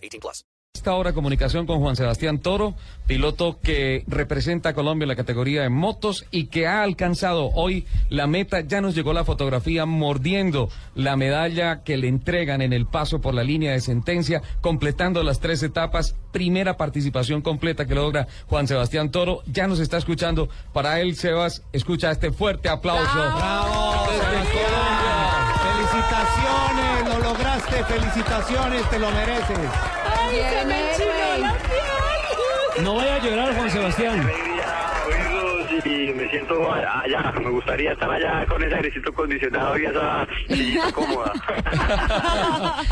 18 plus. Esta hora comunicación con Juan Sebastián Toro, piloto que representa a Colombia en la categoría de motos y que ha alcanzado hoy la meta. Ya nos llegó la fotografía mordiendo la medalla que le entregan en el paso por la línea de sentencia, completando las tres etapas. Primera participación completa que logra Juan Sebastián Toro. Ya nos está escuchando. Para él, Sebas, escucha este fuerte aplauso. Lograste, felicitaciones, te lo mereces. No vaya a llorar, Juan Sebastián. Y me siento allá. Me gustaría estar allá con ese airecito acondicionado y esa sillita cómoda.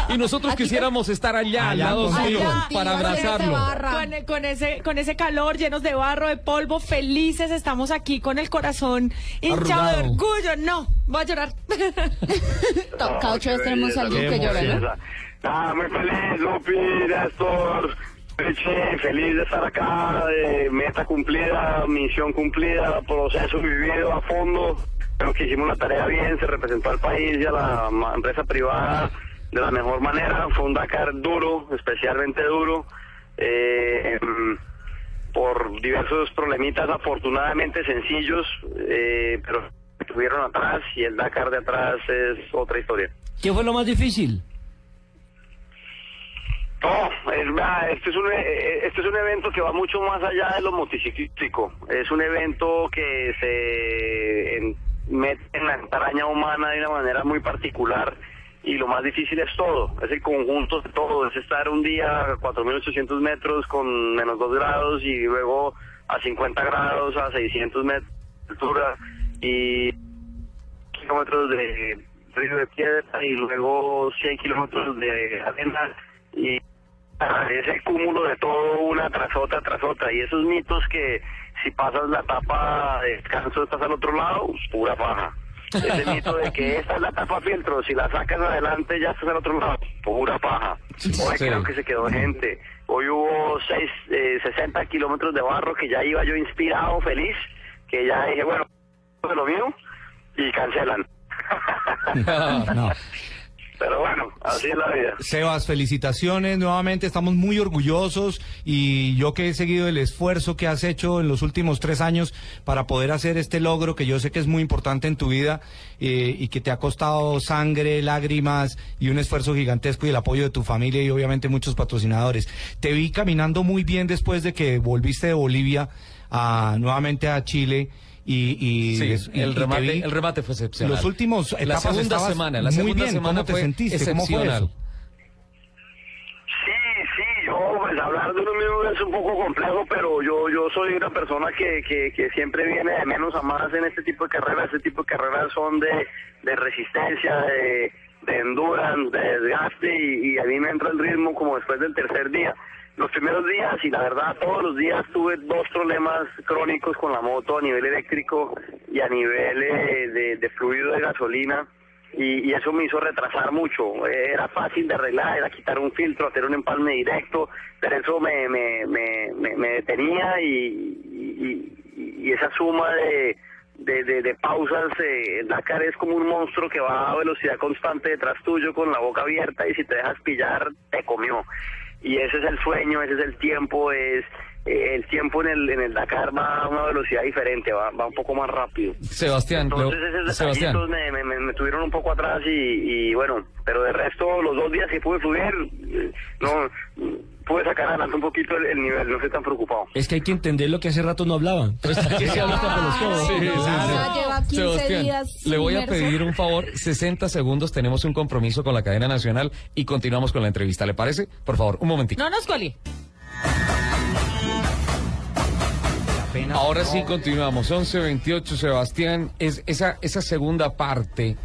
y nosotros quisiéramos estar allá, al Allá lado suyo, para abrazarlo. Con, con ese, con ese calor llenos de barro, de polvo, felices, estamos aquí con el corazón hinchado de orgullo. No, voy a llorar. Cada ocho veces tenemos alguien que llora, ¿no? Ah, muy feliz, Lupi, Néstor, Feliz de estar acá, de meta cumplida, misión cumplida, proceso vivido a fondo. Creo que hicimos la tarea bien, se representó al país y a la empresa privada de la mejor manera. Fue un Dakar duro, especialmente duro. eh, em, por diversos problemitas afortunadamente sencillos, eh, pero estuvieron atrás y el Dakar de atrás es otra historia. ¿Qué fue lo más difícil? No, es, este es un eh, este es un evento que va mucho más allá de lo motociclístico. Es un evento que se mete en la entraña humana de una manera muy particular y lo más difícil es todo, es el conjunto de todo, es estar un día a 4.800 metros con menos 2 grados y luego a 50 grados a 600 metros de altura y kilómetros de río de piedra y luego 100 kilómetros de arena es el cúmulo de todo una tras otra tras otra y esos mitos que si pasas la etapa de descanso estás al otro lado, pura paja. Ese mito de que esta es la etapa filtro, si la sacas adelante ya estás al otro lado, pura paja. Hoy Sí. creo que se quedó gente. Hoy hubo seis, eh, 60 kilómetros de barro que ya iba yo inspirado, feliz, que ya dije, bueno, de lo mío, y cancelan. No. Pero bueno, así es la vida. Sebas, felicitaciones nuevamente, estamos muy orgullosos y yo que he seguido el esfuerzo que has hecho en los últimos tres años para poder hacer este logro que yo sé que es muy importante en tu vida eh, y que te ha costado sangre, lágrimas y un esfuerzo gigantesco y el apoyo de tu familia y obviamente muchos patrocinadores. Te vi caminando muy bien después de que volviste de Bolivia a, nuevamente a Chile. Y, y, Sí, y- y el te remate, vi- el remate fue excepcional. Los últimos la etapas segunda semana, la muy segunda bien. semana ¿Cómo te fue sentiste? ¿Cómo fue excepcional. eso? Sí, yo, pues hablar de uno mismo es un poco complejo, pero yo yo soy una persona que, que, que siempre viene de menos a más en este tipo de carreras. Este tipo de carreras son de, de resistencia, de, de endurance, de desgaste, y, y a mí me entra el ritmo como después del tercer día. Los primeros días, y la verdad todos los días tuve dos problemas crónicos con la moto a nivel eléctrico y a nivel eh, de, de fluido de gasolina y, eso me hizo retrasar mucho. Era fácil de arreglar, era quitar un filtro, hacer un empalme directo, pero eso me, me, me, me, detenía y, esa suma de, de, de, pausas, eh, Dakar es como un monstruo que va a velocidad constante detrás tuyo con la boca abierta y si te dejas pillar, te comió. Y ese es el sueño, ese es el tiempo, es eh, el tiempo en el, en el Dakar va a una velocidad diferente, va, va un poco más rápido. Sebastián, Entonces esos Sebastián. me, me, me- tuvieron un poco atrás y, y bueno, pero de resto los dos días que pude fluir, eh, no pude sacar adelante un poquito el, el nivel, no estoy tan preocupado. Es que hay que entender lo que hace rato no hablaban. Entonces, ¿qué se habla hasta los codos? Sí, sí, sí. Ya lleva 15 Sebastián, días le voy a pedir un favor, 60 segundos, tenemos un compromiso con la cadena nacional y continuamos con la entrevista, ¿le parece? Por favor, un momentito. No nos cuelgue. Ahora sí continuamos, 11.28, Sebastián, es esa, esa segunda parte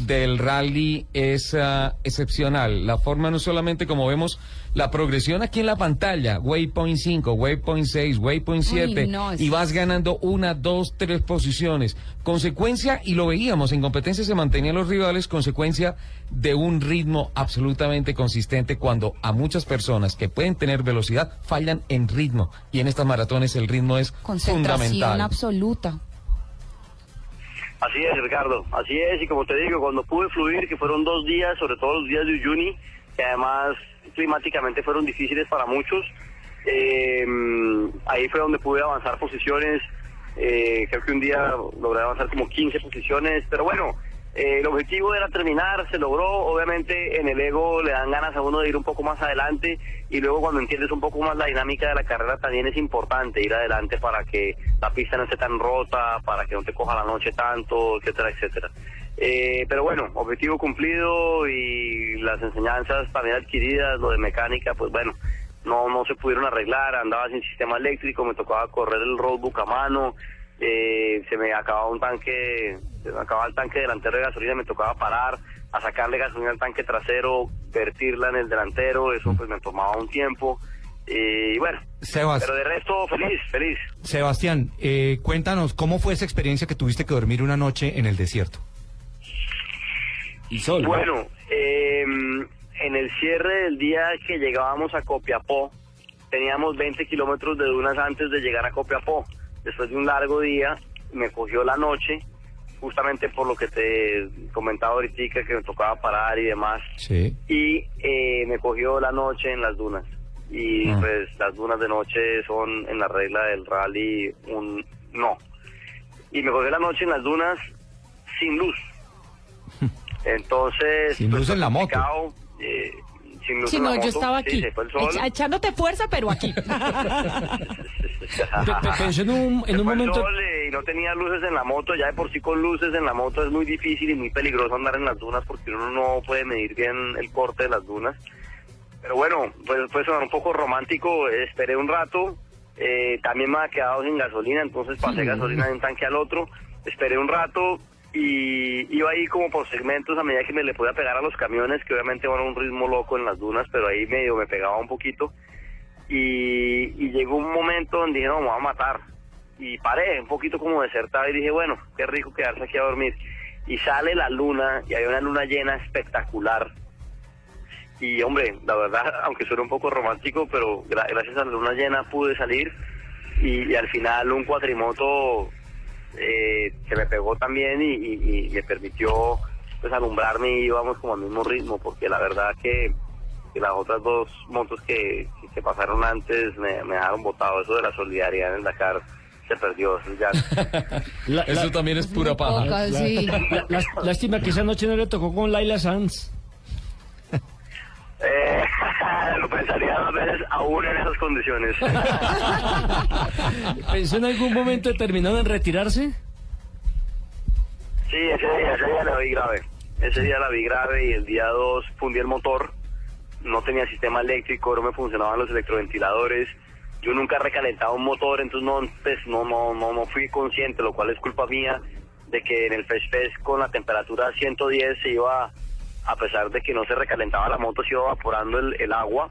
del rally es ah, excepcional. La forma no solamente como vemos la progresión aquí en la pantalla, waypoint 5, waypoint 6, waypoint 7, no, es- y vas ganando una, dos, tres posiciones. Consecuencia, y lo veíamos, en competencia se mantenían los rivales, consecuencia de un ritmo absolutamente consistente cuando a muchas personas que pueden tener velocidad fallan en ritmo. Y en estas maratones el ritmo es Concentración fundamental. absoluta. Así es, Ricardo, así es, y como te digo, cuando pude fluir, que fueron dos días, sobre todo los días de Uyuni, que además climáticamente fueron difíciles para muchos, eh, ahí fue donde pude avanzar posiciones, eh, creo que un día logré avanzar como 15 posiciones, pero bueno, eh, el objetivo era terminar, se logró, obviamente en el ego le dan ganas a uno de ir un poco más adelante y luego cuando entiendes un poco más la dinámica de la carrera también es importante ir adelante para que la pista no esté tan rota, para que no te coja la noche tanto, etcétera, etcétera. Eh, pero bueno, objetivo cumplido y las enseñanzas también adquiridas, lo de mecánica, pues bueno, no no se pudieron arreglar, andaba sin sistema eléctrico, me tocaba correr el roadbook a mano, eh, se me acababa un tanque, se me acababa el tanque delantero de gasolina, me tocaba parar a sacarle gasolina al tanque trasero, vertirla en el delantero, eso pues me tomaba un tiempo. eh, Y bueno, pero de resto feliz, feliz. Sebastián, eh, cuéntanos cómo fue esa experiencia que tuviste que dormir una noche en el desierto. Y sol. Bueno, eh, en el cierre del día que llegábamos a Copiapó, teníamos 20 kilómetros de dunas antes de llegar a Copiapó. Después de un largo día, me cogió la noche, justamente por lo que te comentaba ahorita, que me tocaba parar y demás. Sí. Y eh, me cogió la noche en las dunas. Y Ah. pues las dunas de noche son en la regla del rally un no. Y me cogió la noche en las dunas sin luz. Entonces... Sin pues, luz fue en la moto. eh, sin luz Sí, en la no, yo moto. estaba Sí, aquí, fue echándote fuerza, pero aquí. Pe- pe- pensó en un, en un fue momento. sol, eh, y no tenía luces en la moto, ya de por sí con luces en la moto es muy difícil y muy peligroso andar en las dunas porque uno no puede medir bien el corte de las dunas. Pero bueno, pues puede sonar un poco romántico, esperé un rato, eh, también me había quedado sin gasolina, entonces pasé gasolina de un tanque al otro, esperé un rato y iba ahí como por segmentos a medida que me le podía pegar a los camiones, que obviamente van a un ritmo loco en las dunas, pero ahí medio me pegaba un poquito. Y, llegó un momento donde dije, no, me voy a matar. Y paré, un poquito como desertado, y dije, bueno, qué rico quedarse aquí a dormir. Y sale la luna, y hay una luna llena espectacular. Y hombre, la verdad, aunque suene un poco romántico, pero gra- gracias a la luna llena pude salir. Y, y al final un cuatrimoto eh, se me pegó también y, y- y me permitió pues alumbrarme y íbamos como al mismo ritmo, porque la verdad que, que las otras dos motos que, que, que pasaron antes me, me dejaron botado. Eso de la solidaridad en el Dakar se perdió. Eso ya La- Eso la- también es pura paja. Poca, sí. la- la- lástima que esa noche no le tocó con Laila Sanz. Eh, lo pensaría dos veces aún en esas condiciones. ¿Pensó en algún momento determinado en retirarse? Sí, ese día, ese día la vi grave. Ese día la vi grave y el día 2 fundí el motor. No tenía sistema eléctrico, no me funcionaban los electroventiladores. Yo nunca he recalentado un motor, entonces no, pues, no, no, no, fui consciente, lo cual es culpa mía de que en el Fresh Fest con la temperatura 110 se iba, a pesar de que no se recalentaba la moto, se iba evaporando el, el agua.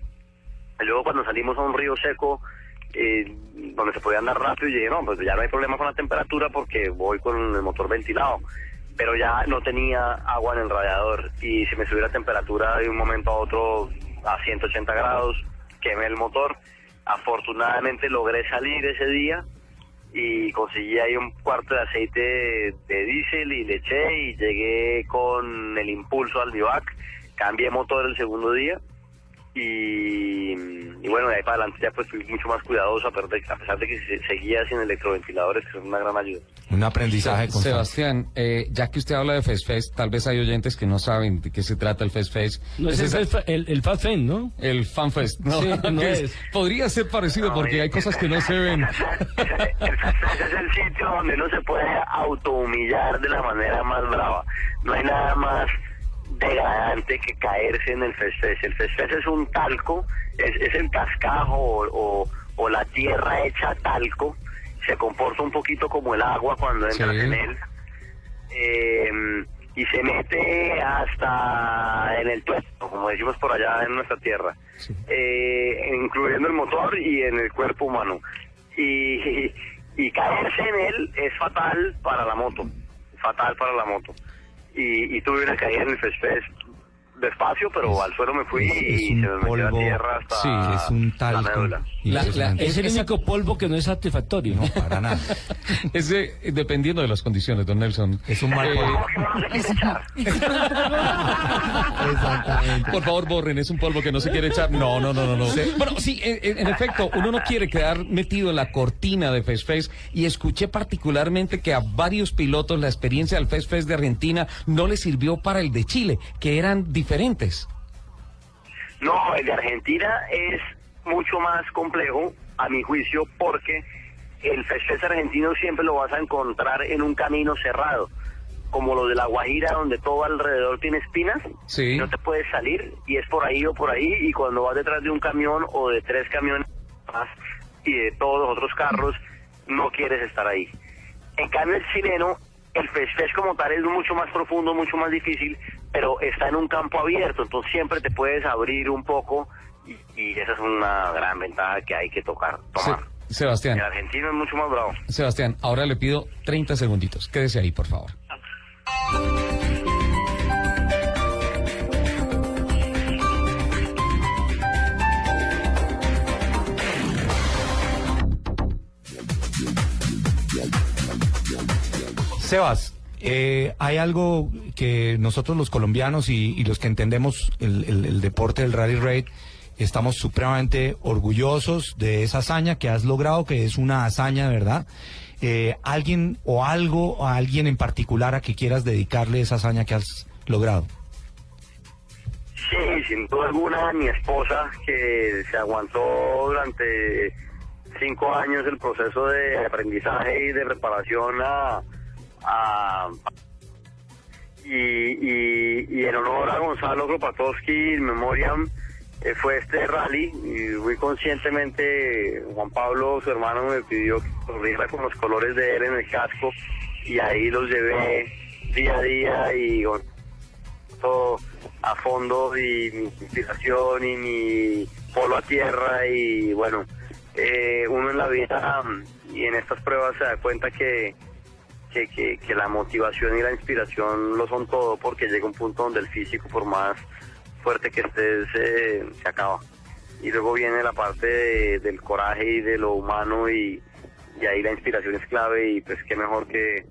Y luego cuando salimos a un río seco, eh, donde se podía andar rápido, y dije, no, pues ya no hay problema con la temperatura porque voy con el motor ventilado. Pero ya no tenía agua en el radiador y si me subiera la temperatura de un momento a otro a 180 grados, quemé el motor. Afortunadamente logré salir ese día y conseguí ahí un cuarto de aceite de diésel y le eché y llegué con el impulso al bivac. Cambié motor el segundo día y, y bueno, de ahí para adelante ya pues fui mucho más cuidadoso a pesar de, a pesar de que se- seguía sin electroventiladores, que son una gran ayuda. Un aprendizaje constante. Sebastián, eh, ya que usted habla de Fest Fest, tal vez hay oyentes que no saben de qué se trata el Fest Fest. No es Es el, esa- el, el Fast Fest, ¿no? el Fan Fest. No, Sí, no es- es. podría ser parecido No, porque eh, hay cosas que no se ven. el Fest es el sitio donde no se puede autohumillar de la manera más brava. No hay nada más degradante que caerse en el Fest El Fest es un talco, es, es el cascajo o, o- o la tierra hecha talco. Se comporta un poquito como el agua cuando entras Sí. en él. Eh, y se mete hasta en el tuesto, como decimos por allá en nuestra tierra, eh, incluyendo el motor y en el cuerpo humano. Y, y caerse en él es fatal para la moto, fatal para la moto. Y, y tuve una caída en el Fest despacio, pero al suelo me fui Es- es y se me metió la polvo, tierra hasta sí, Es un la talco. médula. La- la- impresionante. Es el único polvo que no es satisfactorio. No, para nada. Ese, dependiendo de las condiciones, don Nelson. Es un mal Eh, polvo. Porque no se quiere echar. Exactamente. Por favor, borren, es un polvo que no se quiere echar. No, no, no, no. no. Bueno, sí, en, en- en efecto, uno no quiere quedar metido en la cortina de Fest Fest y escuché particularmente que a varios pilotos la experiencia del Fest Fest de Argentina no les sirvió para el de Chile, que eran diferentes. No, el de Argentina es mucho más complejo, a mi juicio, porque el Fest argentino siempre lo vas a encontrar en un camino cerrado, como lo de la Guajira, donde todo alrededor tiene espinas, Sí. y no te puedes salir, y es por ahí o por ahí, y cuando vas detrás de un camión o de tres camiones más y de todos los otros carros, no quieres estar ahí. En cambio, el chileno, el festejo como tal es mucho más profundo, mucho más difícil, pero está en un campo abierto, entonces siempre te puedes abrir un poco y, y esa es una gran ventaja que hay que tocar, Se- tomar. Sebastián, El argentino es mucho más bravo. Sebastián, ahora le pido 30 segunditos. Quédese ahí, por favor. Sebas, eh, hay algo que nosotros los colombianos y, los que entendemos el, deporte del rally raid estamos supremamente orgullosos de esa hazaña que has logrado, que es una hazaña, ¿verdad? Eh, ¿Alguien o algo, a alguien en particular a que quieras dedicarle esa hazaña que has logrado? Sí, sin duda alguna, mi esposa, que se aguantó durante cinco años el proceso de aprendizaje y de preparación a... a- y, y, en honor a Gonzalo Kropatowski, in memoriam, eh, fue este rally y muy conscientemente Juan Pablo, su hermano, me pidió que corriera con los colores de él en el casco y ahí los llevé día a día y Gon- todo a fondo y mi inspiración y mi polo a tierra y bueno, eh, uno en la vida y en estas pruebas se da cuenta que, que, que, que la motivación y la inspiración lo son todo porque llega un punto donde el físico por más fuerte que estés eh, se acaba. Y luego viene la parte de- del coraje y de lo humano y, y ahí la inspiración es clave y pues qué mejor que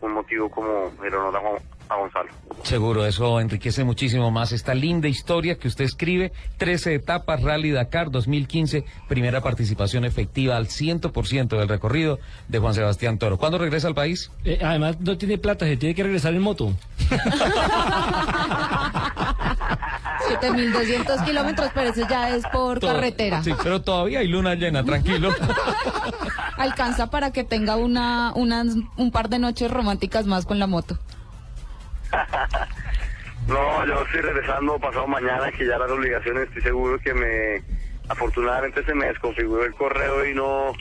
un motivo como el honor a, Juan- a Gonzalo. Seguro, eso enriquece muchísimo más esta linda historia que usted escribe. 13 etapas, Rally Dakar 2015, primera participación efectiva al 100% del recorrido de Juan Sebastián Toro. ¿Cuándo regresa al país? Eh, además, no tiene plata, se tiene que regresar en moto. 7.200 kilómetros, pero eso ya es por Todo- carretera. Sí, pero todavía hay luna llena, tranquilo. Alcanza para que tenga una, unas- un par de noches románticas más con la moto. No, yo estoy regresando pasado mañana, que ya las obligaciones estoy seguro que me... Afortunadamente se me desconfiguró el correo y no,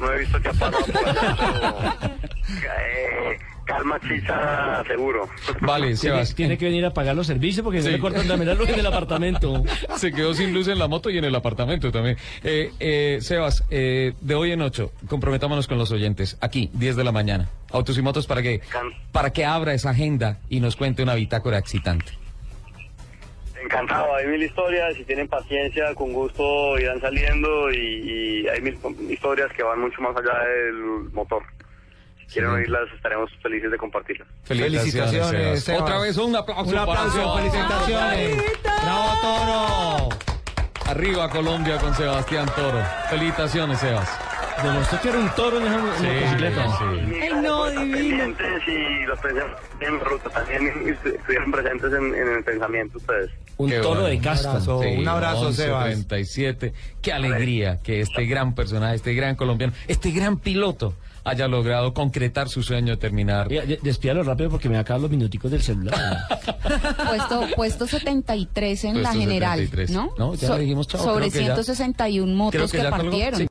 no he visto que ha pasado por allá, pero, eh, calma chicha seguro. Vale, Tiene, Sebas. tiene que venir a pagar los servicios porque Sí. no le cortan la luz en el apartamento. Se quedó sin luz en la moto y en el apartamento también. Eh, eh, Sebas, eh, de hoy en ocho, comprometámonos con los oyentes. Aquí, 10 de la mañana. Autos y motos para que, para que abra esa agenda y nos cuente una bitácora excitante. Encantado, hay mil historias, si tienen paciencia, con gusto irán saliendo y, y hay mil historias que van mucho más allá del motor. Quieren oírlas, estaremos felices de compartirlas. Felicitaciones, Sebas. Sebas. Otra vez un aplauso. Un aplauso, para felicitaciones. ¡Bravo, Toro! Arriba Colombia con Sebastián Toro. Felicitaciones, Sebas. Demostró que era un toro en esa motocicleta. Ay, no, divino. Y los presentes en ruta también estuvieron presentes en, en el pensamiento ustedes. Un Qué toro bueno. de casta. abrazo. un abrazo, Sebas. 37. Qué alegría que este gran personaje, este gran colombiano, este gran piloto haya logrado concretar su sueño de terminar. Oiga, de- Despídalo rápido porque me acaban los minuticos del celular. Puesto, puesto 73 en la Puesto general, 73. ¿no? No, ya le dijimos chao, Sobre creo que ya- 161 Creo motos que que, ya colgó. partieron. Sí.